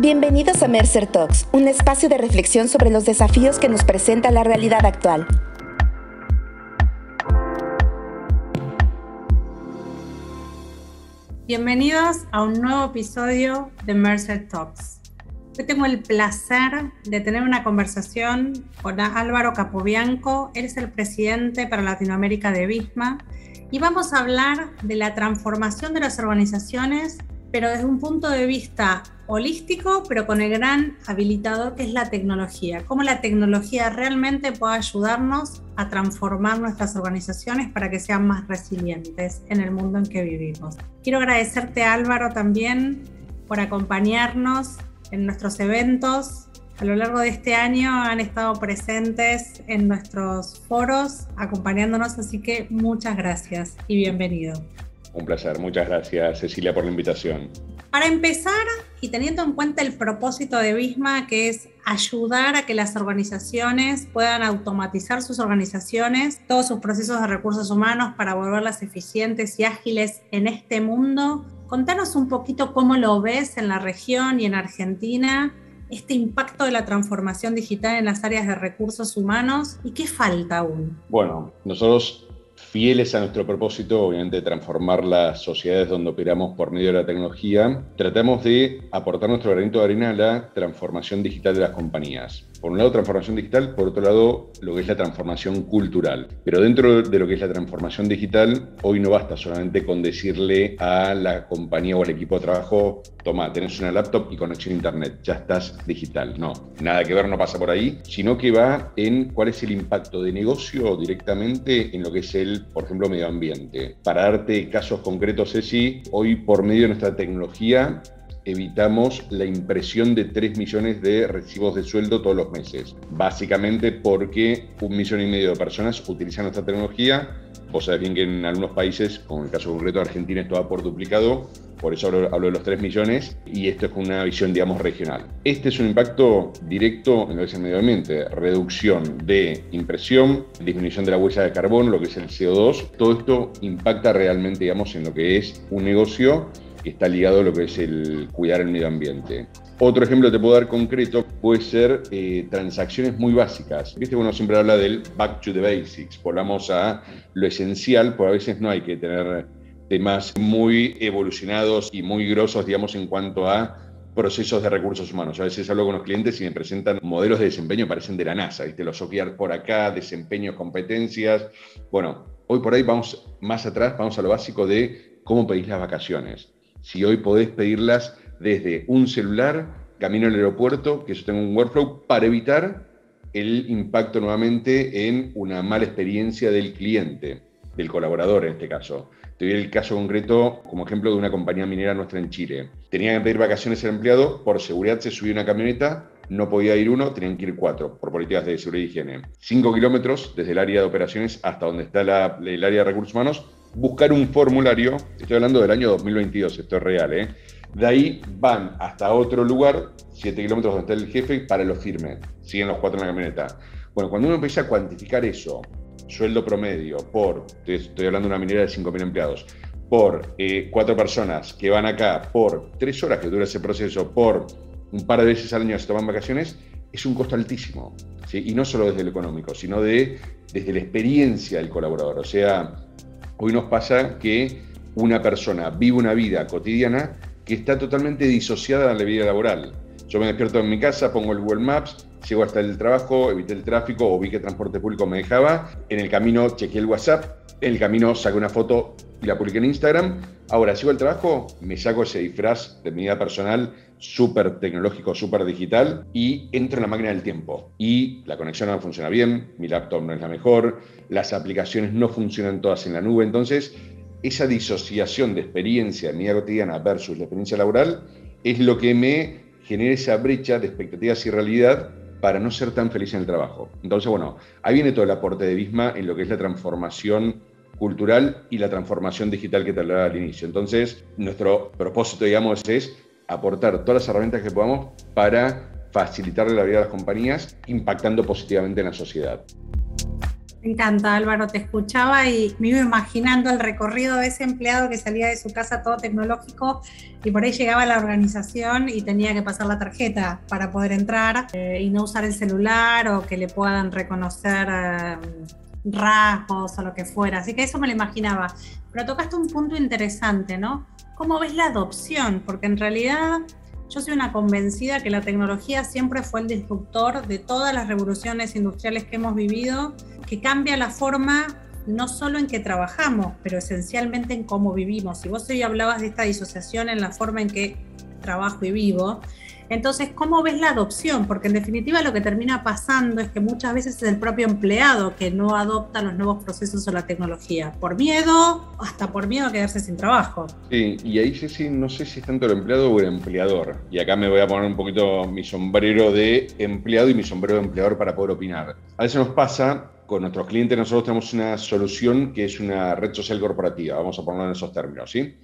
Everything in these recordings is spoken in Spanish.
Bienvenidos a Mercer Talks, un espacio de reflexión sobre los desafíos que nos presenta la realidad actual. Bienvenidos a un nuevo episodio de Mercer Talks. Hoy tengo el placer de tener una conversación con Álvaro Capobianco. Él es el presidente para Latinoamérica de BISMA y vamos a hablar de la transformación de las organizaciones, pero desde un punto de vista holístico, pero con el gran habilitador que es la tecnología. Cómo la tecnología realmente puede ayudarnos a transformar nuestras organizaciones para que sean más resilientes en el mundo en que vivimos. Quiero agradecerte Álvaro también por acompañarnos en nuestros eventos. A lo largo de este año han estado presentes en nuestros foros acompañándonos, así que muchas gracias y bienvenido. Un placer, muchas gracias Cecilia por la invitación. Para empezar, y teniendo en cuenta el propósito de BISMA, que es ayudar a que las organizaciones puedan automatizar sus organizaciones, todos sus procesos de recursos humanos para volverlas eficientes y ágiles en este mundo, contanos un poquito cómo lo ves en la región y en Argentina este impacto de la transformación digital en las áreas de recursos humanos y qué falta aún. Bueno, nosotros fieles a nuestro propósito, obviamente, de transformar las sociedades donde operamos por medio de la tecnología, tratamos de aportar nuestro granito de arena a la transformación digital de las compañías por un lado transformación digital, por otro lado lo que es la transformación cultural. Pero dentro de lo que es la transformación digital, hoy no basta solamente con decirle a la compañía o al equipo de trabajo, toma, tenés una laptop y conexión a internet, ya estás digital. No, nada que ver, no pasa por ahí, sino que va en cuál es el impacto de negocio directamente en lo que es el, por ejemplo, medio ambiente. Para darte casos concretos, Ceci, hoy por medio de nuestra tecnología evitamos la impresión de 3 millones de recibos de sueldo todos los meses. Básicamente porque un millón y medio de personas utilizan nuestra tecnología. Vos sabés bien que en algunos países, como en el caso concreto de Argentina, esto va por duplicado, por eso hablo, de los 3 millones, y esto es con una visión, digamos, regional. Este es un impacto directo en lo que es el medio ambiente, reducción de impresión, disminución de la huella de carbono, lo que es el CO2, todo esto impacta realmente, digamos, en lo que es un negocio que está ligado a lo que es el cuidar el medio ambiente. Otro ejemplo que te puedo dar concreto puede ser eh, transacciones muy básicas. Viste, uno siempre habla del back to the basics, volvamos a lo esencial, porque a veces no hay que tener temas muy evolucionados y muy grosos, digamos, en cuanto a procesos de recursos humanos. A veces hablo con los clientes y me presentan modelos de desempeño parecen de la NASA, ¿viste? Los OKR por acá, desempeño, competencias. Bueno, hoy por ahí vamos más atrás, vamos a lo básico de cómo pedís las vacaciones si hoy podés pedirlas desde un celular, camino al aeropuerto, que yo tengo un workflow para evitar el impacto nuevamente en una mala experiencia del cliente, del colaborador en este caso. Te doy el caso concreto como ejemplo de una compañía minera nuestra en Chile. Tenía que pedir vacaciones al empleado, por seguridad se subió una camioneta, no podía ir uno, tenían que ir cuatro, por políticas de seguridad y higiene. Cinco kilómetros desde el área de operaciones hasta donde está el área de recursos humanos, buscar un formulario, estoy hablando del año 2022, esto es real, ¿eh? De ahí van hasta otro lugar, 7 kilómetros donde está el jefe, para lo firme. Siguen los cuatro en la camioneta. Bueno, cuando uno empieza a cuantificar eso, sueldo promedio por, estoy hablando de una minera de 5.000 empleados, por eh, cuatro personas que van acá, por tres horas que dura ese proceso, por un par de veces al año se toman vacaciones, es un costo altísimo. Y no solo desde lo económico, sino de, desde la experiencia del colaborador. O sea, Hoy nos pasa que una persona vive una vida cotidiana que está totalmente disociada de la vida laboral. Yo me despierto en mi casa, pongo el Google Maps, llego hasta el trabajo, evité el tráfico o vi que transporte público me dejaba. En el camino chequeé el WhatsApp, en el camino saqué una foto y la publiqué en Instagram. Ahora, llego al trabajo, me saco ese disfraz de mi vida personal súper tecnológico, súper digital y entro en la máquina del tiempo. Y la conexión no funciona bien, mi laptop no es la mejor, las aplicaciones no funcionan todas en la nube. Entonces, esa disociación de experiencia en mi vida cotidiana versus la experiencia laboral es lo que me genera esa brecha de expectativas y realidad para no ser tan feliz en el trabajo. Entonces, bueno, ahí viene todo el aporte de Bisma en lo que es la transformación cultural y la transformación digital que te hablaba al inicio. Entonces, nuestro propósito, digamos, es aportar todas las herramientas que podamos para facilitarle la vida a las compañías, impactando positivamente en la sociedad. Me encanta, Álvaro, te escuchaba y me iba imaginando el recorrido de ese empleado que salía de su casa todo tecnológico y por ahí llegaba a la organización y tenía que pasar la tarjeta para poder entrar eh, y no usar el celular o que le puedan reconocer eh, rasgos o lo que fuera. Así que eso me lo imaginaba. Pero tocaste un punto interesante, ¿no? ¿Cómo ves la adopción? Porque en realidad yo soy una convencida que la tecnología siempre fue el disruptor de todas las revoluciones industriales que hemos vivido que cambia la forma no solo en que trabajamos, pero esencialmente en cómo vivimos. Si vos hoy hablabas de esta disociación en la forma en que trabajo y vivo, entonces, ¿cómo ves la adopción? Porque en definitiva lo que termina pasando es que muchas veces es el propio empleado que no adopta los nuevos procesos o la tecnología, por miedo, hasta por miedo a quedarse sin trabajo. Sí, y ahí sí, no sé si es tanto el empleado o el empleador. Y acá me voy a poner un poquito mi sombrero de empleado y mi sombrero de empleador para poder opinar. A veces nos pasa con nuestros clientes nosotros tenemos una solución que es una red social corporativa, vamos a ponerlo en esos términos, ¿sí?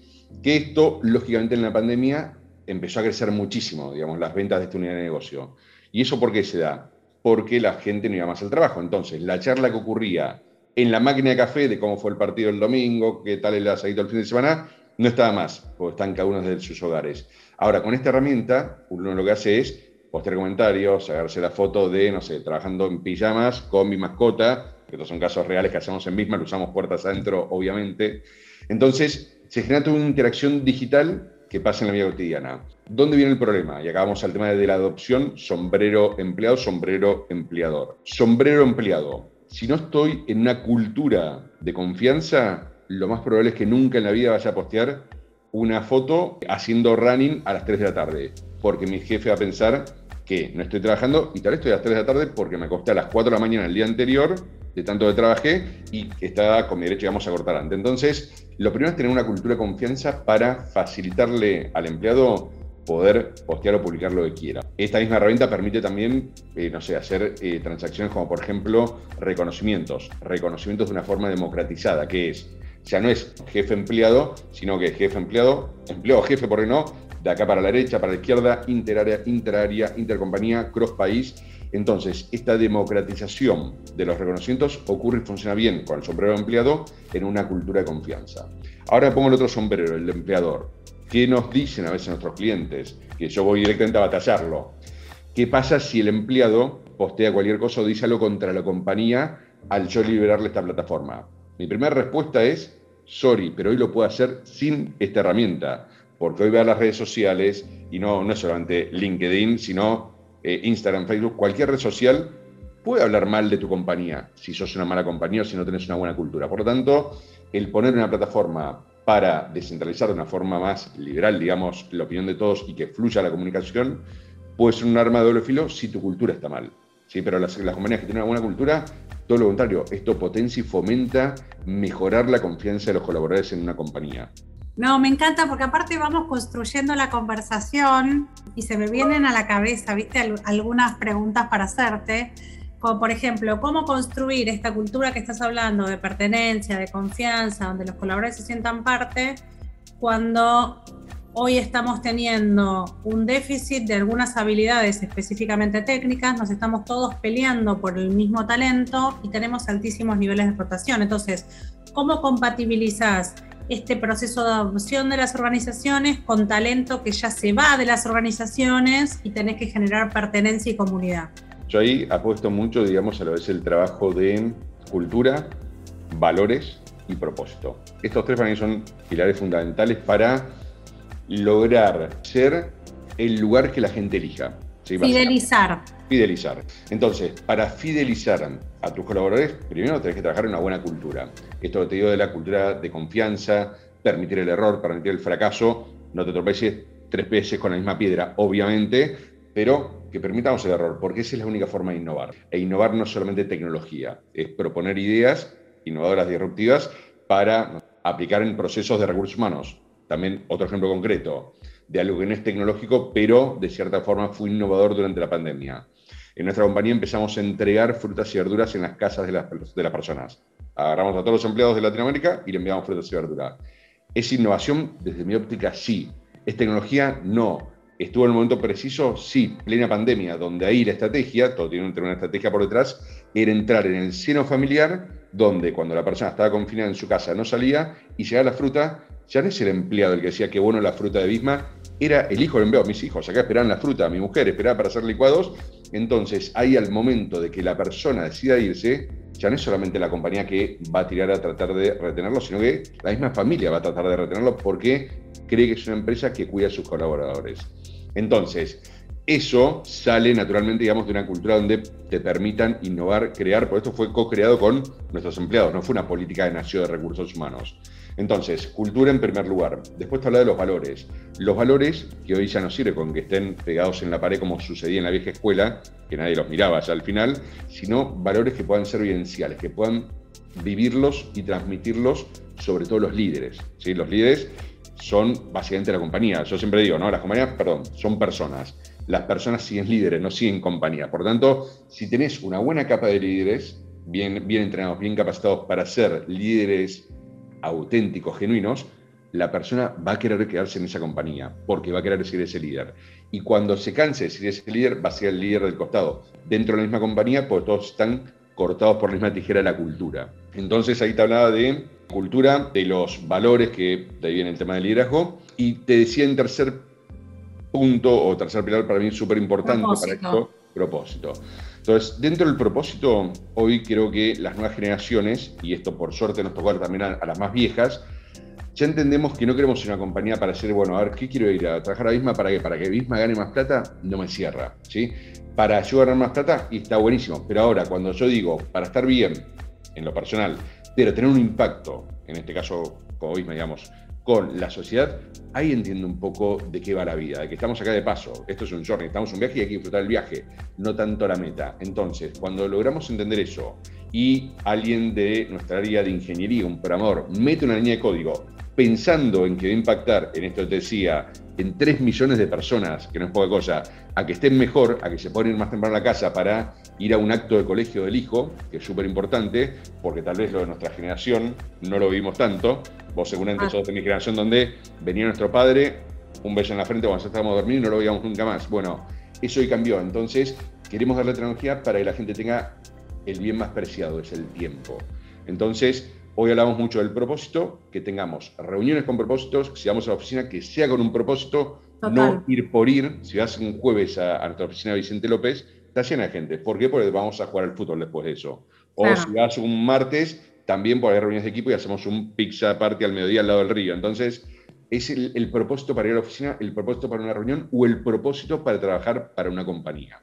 Que esto, lógicamente, en la pandemia empezó a crecer muchísimo, digamos, las ventas de esta unidad de negocio. ¿Y eso por qué se da? Porque la gente no iba más al trabajo. Entonces, la charla que ocurría en la máquina de café de cómo fue el partido el domingo, qué tal el asadito el fin de semana, no estaba más, porque están cada uno de sus hogares. Ahora, con esta herramienta, uno lo que hace es postear comentarios, sacarse la foto de, no sé, trabajando en pijamas con mi mascota, que estos son casos reales que hacemos en misma, lo usamos puertas adentro, obviamente. Entonces, se genera toda una interacción digital que pasa en la vida cotidiana. ¿Dónde viene el problema? Y acá vamos al tema de la adopción, sombrero empleado, sombrero empleador. Sombrero empleado. Si no estoy en una cultura de confianza, lo más probable es que nunca en la vida vaya a postear una foto haciendo running a las 3 de la tarde, porque mi jefe va a pensar que no estoy trabajando y tal vez estoy a las 3 de la tarde porque me acosté a las 4 de la mañana el día anterior, de tanto que trabajé, y estaba con mi derecho, vamos a cortar antes. Entonces, lo primero es tener una cultura de confianza para facilitarle al empleado poder postear o publicar lo que quiera. Esta misma herramienta permite también, eh, no sé, hacer eh, transacciones como por ejemplo reconocimientos, reconocimientos de una forma democratizada, que es, ya no es jefe empleado, sino que jefe empleado, empleado jefe, ¿por qué no? De acá para la derecha, para la izquierda, interárea, interárea, intercompañía, cross país. Entonces, esta democratización de los reconocimientos ocurre y funciona bien con el sombrero empleado en una cultura de confianza. Ahora pongo el otro sombrero, el empleador. ¿Qué nos dicen a veces nuestros clientes? Que yo voy directamente a batallarlo. ¿Qué pasa si el empleado postea cualquier cosa o dice algo contra la compañía al yo liberarle esta plataforma? Mi primera respuesta es, sorry, pero hoy lo puedo hacer sin esta herramienta porque hoy a las redes sociales, y no, no es solamente LinkedIn, sino eh, Instagram, Facebook, cualquier red social puede hablar mal de tu compañía, si sos una mala compañía o si no tenés una buena cultura. Por lo tanto, el poner una plataforma para descentralizar de una forma más liberal, digamos, la opinión de todos y que fluya la comunicación, puede ser un arma de doble filo si tu cultura está mal. ¿sí? Pero las, las compañías que tienen una buena cultura, todo lo contrario, esto potencia y fomenta mejorar la confianza de los colaboradores en una compañía. No, me encanta porque aparte vamos construyendo la conversación y se me vienen a la cabeza, viste, algunas preguntas para hacerte, como por ejemplo, ¿cómo construir esta cultura que estás hablando de pertenencia, de confianza, donde los colaboradores se sientan parte, cuando hoy estamos teniendo un déficit de algunas habilidades específicamente técnicas, nos estamos todos peleando por el mismo talento y tenemos altísimos niveles de explotación. Entonces, ¿cómo compatibilizas este proceso de adopción de las organizaciones con talento que ya se va de las organizaciones y tenés que generar pertenencia y comunidad. Yo ahí apuesto mucho, digamos, a lo vez el trabajo de cultura, valores y propósito. Estos tres para mí son pilares fundamentales para lograr ser el lugar que la gente elija. Fidelizar. Fidelizar. Entonces, para fidelizar a tus colaboradores, primero tenés que trabajar en una buena cultura. Esto te digo de la cultura de confianza, permitir el error, permitir el fracaso, no te tropeces tres veces con la misma piedra, obviamente, pero que permitamos el error, porque esa es la única forma de innovar. E innovar no es solamente tecnología, es proponer ideas innovadoras, disruptivas, para aplicar en procesos de recursos humanos. También otro ejemplo concreto, de algo que no es tecnológico, pero de cierta forma fue innovador durante la pandemia. En nuestra compañía empezamos a entregar frutas y verduras en las casas de las, personas. Agarramos a todos los empleados de Latinoamérica y le enviamos frutas y verduras. ¿Es innovación? Desde mi óptica, sí. ¿Es tecnología? No. ¿Estuvo en el momento preciso? Sí, plena pandemia, donde ahí la estrategia, todo tiene una estrategia por detrás, era entrar en el seno familiar, donde cuando la persona estaba confinada en su casa no salía y llegaba la fruta, ya no es el empleado el que decía que bueno la fruta de Bisma, era el hijo del empleado, mis hijos, acá esperaban la fruta, mi mujer esperaba para hacer licuados, entonces ahí al momento de que la persona decida irse, ya no es solamente la compañía que va a tirar a tratar de retenerlo, sino que la misma familia va a tratar de retenerlo porque cree que es una empresa que cuida a sus colaboradores. Entonces, eso sale naturalmente, digamos, de una cultura donde te permitan innovar, crear, por esto fue co-creado con nuestros empleados, no fue una política de nación de recursos humanos. Entonces, cultura en primer lugar. Después te habla de los valores. Los valores, que hoy ya no sirve con que estén pegados en la pared como sucedía en la vieja escuela, que nadie los miraba ya al final, sino valores que puedan ser vivenciales, que puedan vivirlos y transmitirlos sobre todo los líderes. ¿sí? Los líderes son básicamente la compañía. Yo siempre digo, ¿no? Las compañías, perdón, son personas. Las personas siguen líderes, no siguen compañía. Por tanto, si tenés una buena capa de líderes, bien, bien entrenados, bien capacitados para ser líderes auténticos, genuinos, la persona va a querer quedarse en esa compañía, porque va a querer ser ese líder. Y cuando se canse de ser ese líder, va a ser el líder del costado. Dentro de la misma compañía, pues todos están cortados por la misma tijera de la cultura. Entonces ahí te hablaba de cultura, de los valores, que de ahí viene el tema del liderazgo, y te decía en tercer punto, o tercer pilar para mí súper importante para esto, propósito. Entonces, dentro del propósito, hoy creo que las nuevas generaciones, y esto por suerte nos tocó también a, las más viejas, ya entendemos que no queremos una compañía para decir, bueno, a ver, ¿qué quiero ir a trabajar a Bisma para qué? Para que Bisma gane más plata, no me cierra, ¿sí? Para yo ganar más plata, y está buenísimo. Pero ahora, cuando yo digo, para estar bien, en lo personal, pero tener un impacto, en este caso, como Bisma, digamos, con la sociedad, ahí entiendo un poco de qué va la vida, de que estamos acá de paso, esto es un journey, estamos un viaje y hay que disfrutar el viaje, no tanto la meta. Entonces, cuando logramos entender eso y alguien de nuestra área de ingeniería, un programador, mete una línea de código pensando en que va a impactar, en esto te decía, en 3 millones de personas, que no es poca cosa, a que estén mejor, a que se puedan ir más temprano a la casa para ir a un acto de colegio del hijo, que es súper importante, porque tal vez lo de nuestra generación no lo vimos tanto. Vos seguramente ah. sos de mi generación donde venía nuestro padre, un beso en la frente cuando estábamos a dormir y no lo veíamos nunca más. Bueno, eso hoy cambió. Entonces, queremos darle tecnología para que la gente tenga el bien más preciado, es el tiempo. Entonces, Hoy hablamos mucho del propósito, que tengamos reuniones con propósitos, si vamos a la oficina, que sea con un propósito, no ir por ir. Si vas un jueves a, nuestra oficina de Vicente López, está llena de gente. ¿Por qué? Porque vamos a jugar al fútbol después de eso. O si vas un martes, también por haber reuniones de equipo y hacemos un pizza party al mediodía al lado del río. Entonces, es el, el propósito para ir a la oficina, el propósito para una reunión o el propósito para trabajar para una compañía.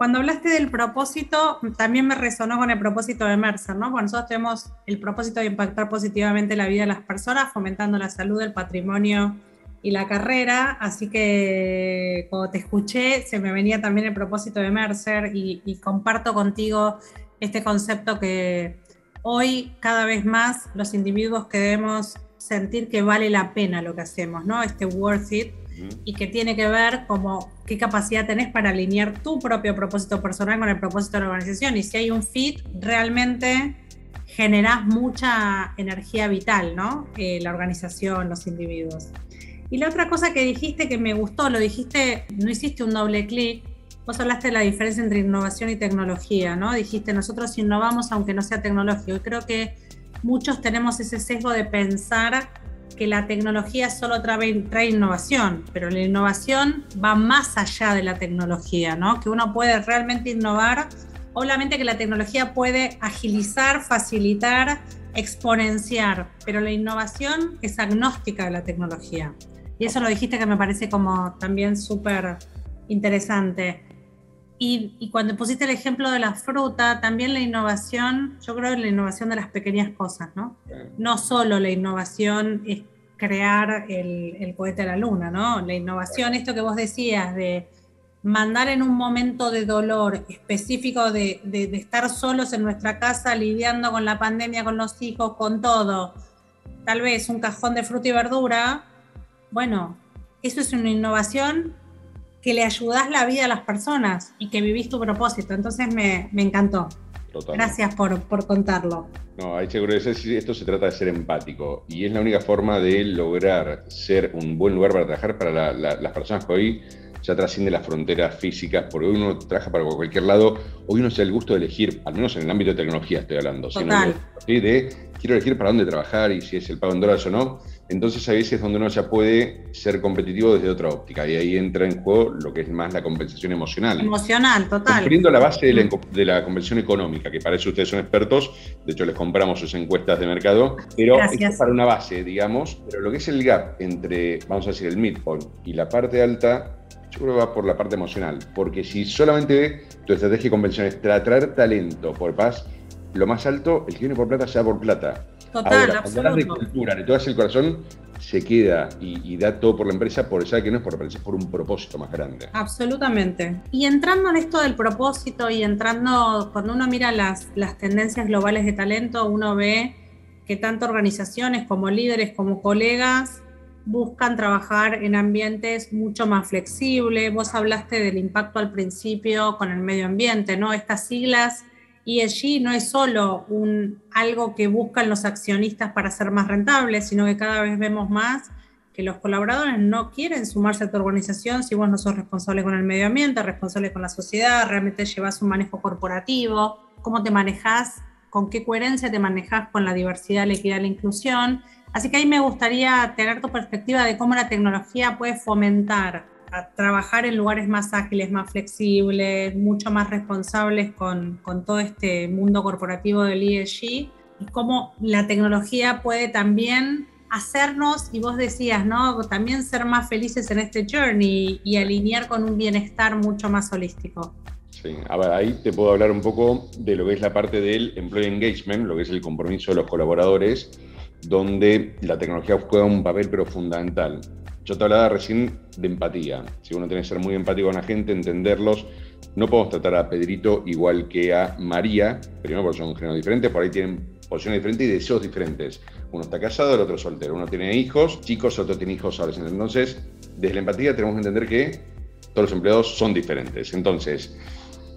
Cuando hablaste del propósito, también me resonó con el propósito de Mercer, ¿no? Porque nosotros tenemos el propósito de impactar positivamente la vida de las personas, fomentando la salud, el patrimonio y la carrera. Así que cuando te escuché, se me venía también el propósito de Mercer y, comparto contigo este concepto que hoy cada vez más los individuos queremos sentir que vale la pena lo que hacemos, ¿no? Este worth it y que tiene que ver como qué capacidad tenés para alinear tu propio propósito personal con el propósito de la organización. Y si hay un fit, realmente generás mucha energía vital, ¿no? Eh, la organización, los individuos. Y la otra cosa que dijiste que me gustó, lo dijiste, no hiciste un doble clic, vos hablaste de la diferencia entre innovación y tecnología, ¿no? Dijiste, nosotros innovamos aunque no sea tecnológico. Y creo que muchos tenemos ese sesgo de pensar que la tecnología solo trae, trae, innovación, pero la innovación va más allá de la tecnología, ¿no? Que uno puede realmente innovar. Obviamente que la tecnología puede agilizar, facilitar, exponenciar, pero la innovación es agnóstica de la tecnología. Y eso lo dijiste que me parece como también súper interesante. Y, cuando pusiste el ejemplo de la fruta, también la innovación, yo creo en la innovación de las pequeñas cosas, ¿no? No solo la innovación es crear el, el cohete a la luna, ¿no? La innovación, esto que vos decías, de mandar en un momento de dolor específico de, estar solos en nuestra casa lidiando con la pandemia, con los hijos, con todo, tal vez un cajón de fruta y verdura, bueno, eso es una innovación que le ayudas la vida a las personas y que vivís tu propósito. Entonces me encantó. Gracias por, por, contarlo. No, hay seguro esto se trata de ser empático y es la única forma de lograr ser un buen lugar para trabajar para las personas que hoy ya trasciende las fronteras físicas, porque hoy uno trabaja para cualquier lado, hoy uno se da el gusto de elegir, al menos en el ámbito de tecnología estoy hablando, Total. Sino de, quiero elegir para dónde trabajar y si es el pago en dólares o no. Entonces hay veces donde uno ya puede ser competitivo desde otra óptica y ahí entra en juego lo que es más la compensación emocional. Emocional, total. Cumpliendo la base de la, de la, compensación económica, que para eso ustedes son expertos, de hecho les compramos sus encuestas de mercado, pero es para una base, digamos, pero lo que es el gap entre, vamos a decir, el midpoint y la parte alta, yo creo que va por la parte emocional, porque si solamente tu estrategia de convención es atraer talento por paz, lo más alto, el que viene por plata sea por plata. Total, Ahora, de cultura, de todo el corazón, se queda y, da todo por la empresa, por sabe que no es por la empresa, es por un propósito más grande. Absolutamente. Y entrando en esto del propósito y entrando, cuando uno mira las, las tendencias globales de talento, uno ve que tanto organizaciones como líderes como colegas buscan trabajar en ambientes mucho más flexibles. Vos hablaste del impacto al principio con el medio ambiente, ¿no? Estas siglas ESG no es solo un, algo que buscan los accionistas para ser más rentables, sino que cada vez vemos más que los colaboradores no quieren sumarse a tu organización si vos no sos responsable con el medio ambiente, responsable con la sociedad, realmente llevas un manejo corporativo, cómo te manejas, con qué coherencia te manejas con la diversidad, la equidad la inclusión. Así que ahí me gustaría tener tu perspectiva de cómo la tecnología puede fomentar a trabajar en lugares más ágiles, más flexibles, mucho más responsables con, con todo este mundo corporativo del ESG y cómo la tecnología puede también hacernos, y vos decías, ¿no? También ser más felices en este journey y alinear con un bienestar mucho más holístico. Sí, a ver, ahí te puedo hablar un poco de lo que es la parte del employee engagement, lo que es el compromiso de los colaboradores, donde la tecnología juega un papel pero fundamental. Yo te hablaba recién de empatía. Si uno tiene que ser muy empático con la gente, entenderlos. No podemos tratar a Pedrito igual que a María, primero porque son géneros diferentes, por ahí tienen posiciones diferentes y deseos diferentes. Uno está casado, el otro soltero. Uno tiene hijos, chicos, otro tiene hijos adolescentes. Entonces, desde la empatía tenemos que entender que todos los empleados son diferentes. Entonces,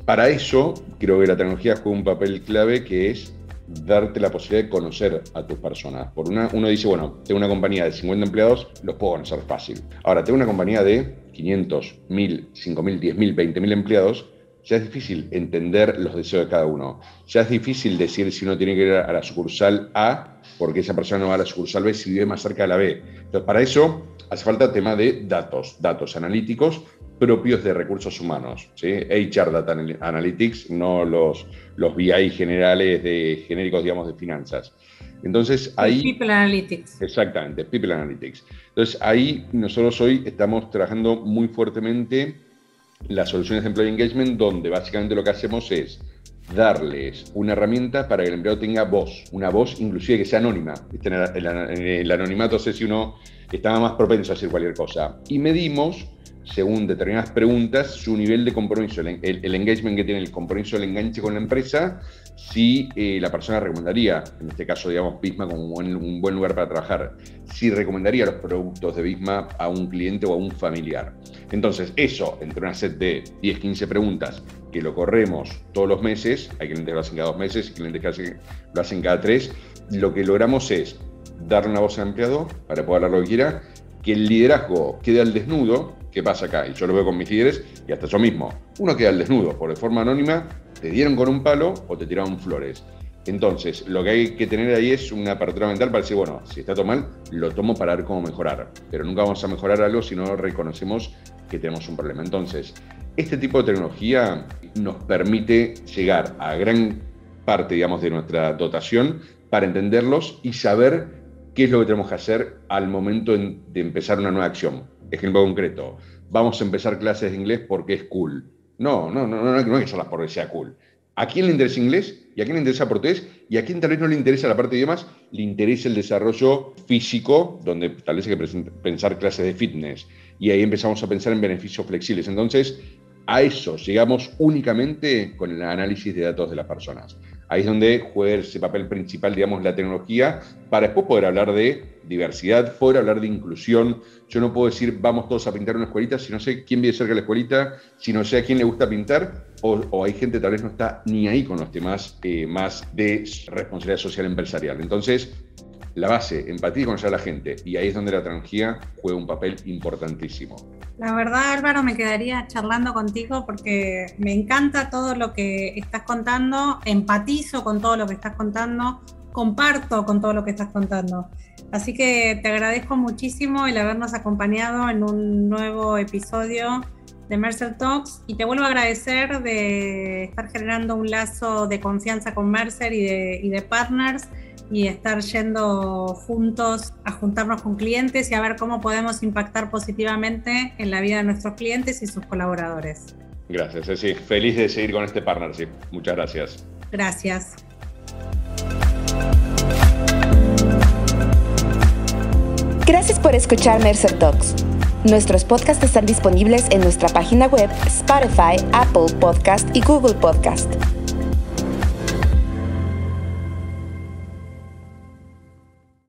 para eso creo que la tecnología juega un papel clave que es darte la posibilidad de conocer a tus personas. Por una, uno dice, bueno, tengo una compañía de 50 empleados, los puedo conocer fácil. Ahora, tengo una compañía de 500, 1000, 5000, 10000, 20000 empleados, ya es difícil entender los deseos de cada uno. Ya es difícil decir si uno tiene que ir a la sucursal A, porque esa persona no va a la sucursal B si vive más cerca de la B. Entonces, para eso hace falta tema de datos, datos analíticos propios de recursos humanos, ¿sí? HR Data Analytics, no los, los BI generales de genéricos, digamos, de finanzas. Entonces ahí... People Analytics. Exactamente, People Analytics. Entonces ahí nosotros hoy estamos trabajando muy fuertemente las soluciones de Employee Engagement, donde básicamente lo que hacemos es darles una herramienta para que el empleado tenga voz, una voz inclusive que sea anónima. En el anonimato sé si uno estaba más propenso a hacer cualquier cosa. Y medimos según determinadas preguntas, su nivel de compromiso, el, engagement que tiene, el compromiso, el enganche con la empresa, si eh, la persona recomendaría, en este caso, digamos, Bisma como un buen, lugar para trabajar, si recomendaría los productos de Bisma a un cliente o a un familiar. Entonces, eso, entre una set de 10, 15 preguntas, que lo corremos todos los meses, hay clientes que lo hacen cada dos meses, clientes que lo hacen cada tres, lo que logramos es darle una voz al empleado para poder hablar lo que quiera, que el liderazgo quede al desnudo, ¿qué pasa acá? Y yo lo veo con mis líderes y hasta yo mismo. Uno queda al desnudo, por de forma anónima, te dieron con un palo o te tiraron flores. Entonces, lo que hay que tener ahí es una apertura mental para decir, bueno, si está todo mal, lo tomo para ver cómo mejorar. Pero nunca vamos a mejorar algo si no reconocemos que tenemos un problema. Entonces, este tipo de tecnología nos permite llegar a gran parte, digamos, de nuestra dotación para entenderlos y saber qué es lo que tenemos que hacer al momento de empezar una nueva acción. Ejemplo concreto, vamos a empezar clases de inglés porque es cool. No, no, no, no, hay que hacerlas porque sea cool. ¿A quién le interesa inglés? ¿Y a quién le interesa portugués? ¿Y a quién tal vez no le interesa la parte de idiomas? Le interesa el desarrollo físico, donde tal vez hay que pensar clases de fitness. Y ahí empezamos a pensar en beneficios flexibles. Entonces, a eso llegamos únicamente con el análisis de datos de las personas. Ahí es donde juega ese papel principal, digamos, la tecnología, para después poder hablar de diversidad, poder hablar de inclusión. Yo no puedo decir, vamos todos a pintar una escuelita si no sé quién vive cerca de la escuelita, si no sé a quién le gusta pintar, o, hay gente que tal vez no está ni ahí con los temas eh, más de responsabilidad social empresarial. Entonces, la base, empatía y conocer a la gente, y ahí es donde la tecnología juega un papel importantísimo. La verdad, Álvaro, me quedaría charlando contigo porque me encanta todo lo que estás contando, empatizo con todo lo que estás contando, comparto con todo lo que estás contando. Así que te agradezco muchísimo el habernos acompañado en un nuevo episodio de Mercer Talks y te vuelvo a agradecer de estar generando un lazo de confianza con Mercer y de, y de partners y estar yendo juntos a juntarnos con clientes y a ver cómo podemos impactar positivamente en la vida de nuestros clientes y sus colaboradores. Gracias, Ceci. Feliz de seguir con este partnership. Muchas gracias. Gracias. Gracias por escuchar Mercer Talks. Nuestros podcasts están disponibles en nuestra página web, Spotify, Apple Podcast y Google Podcast.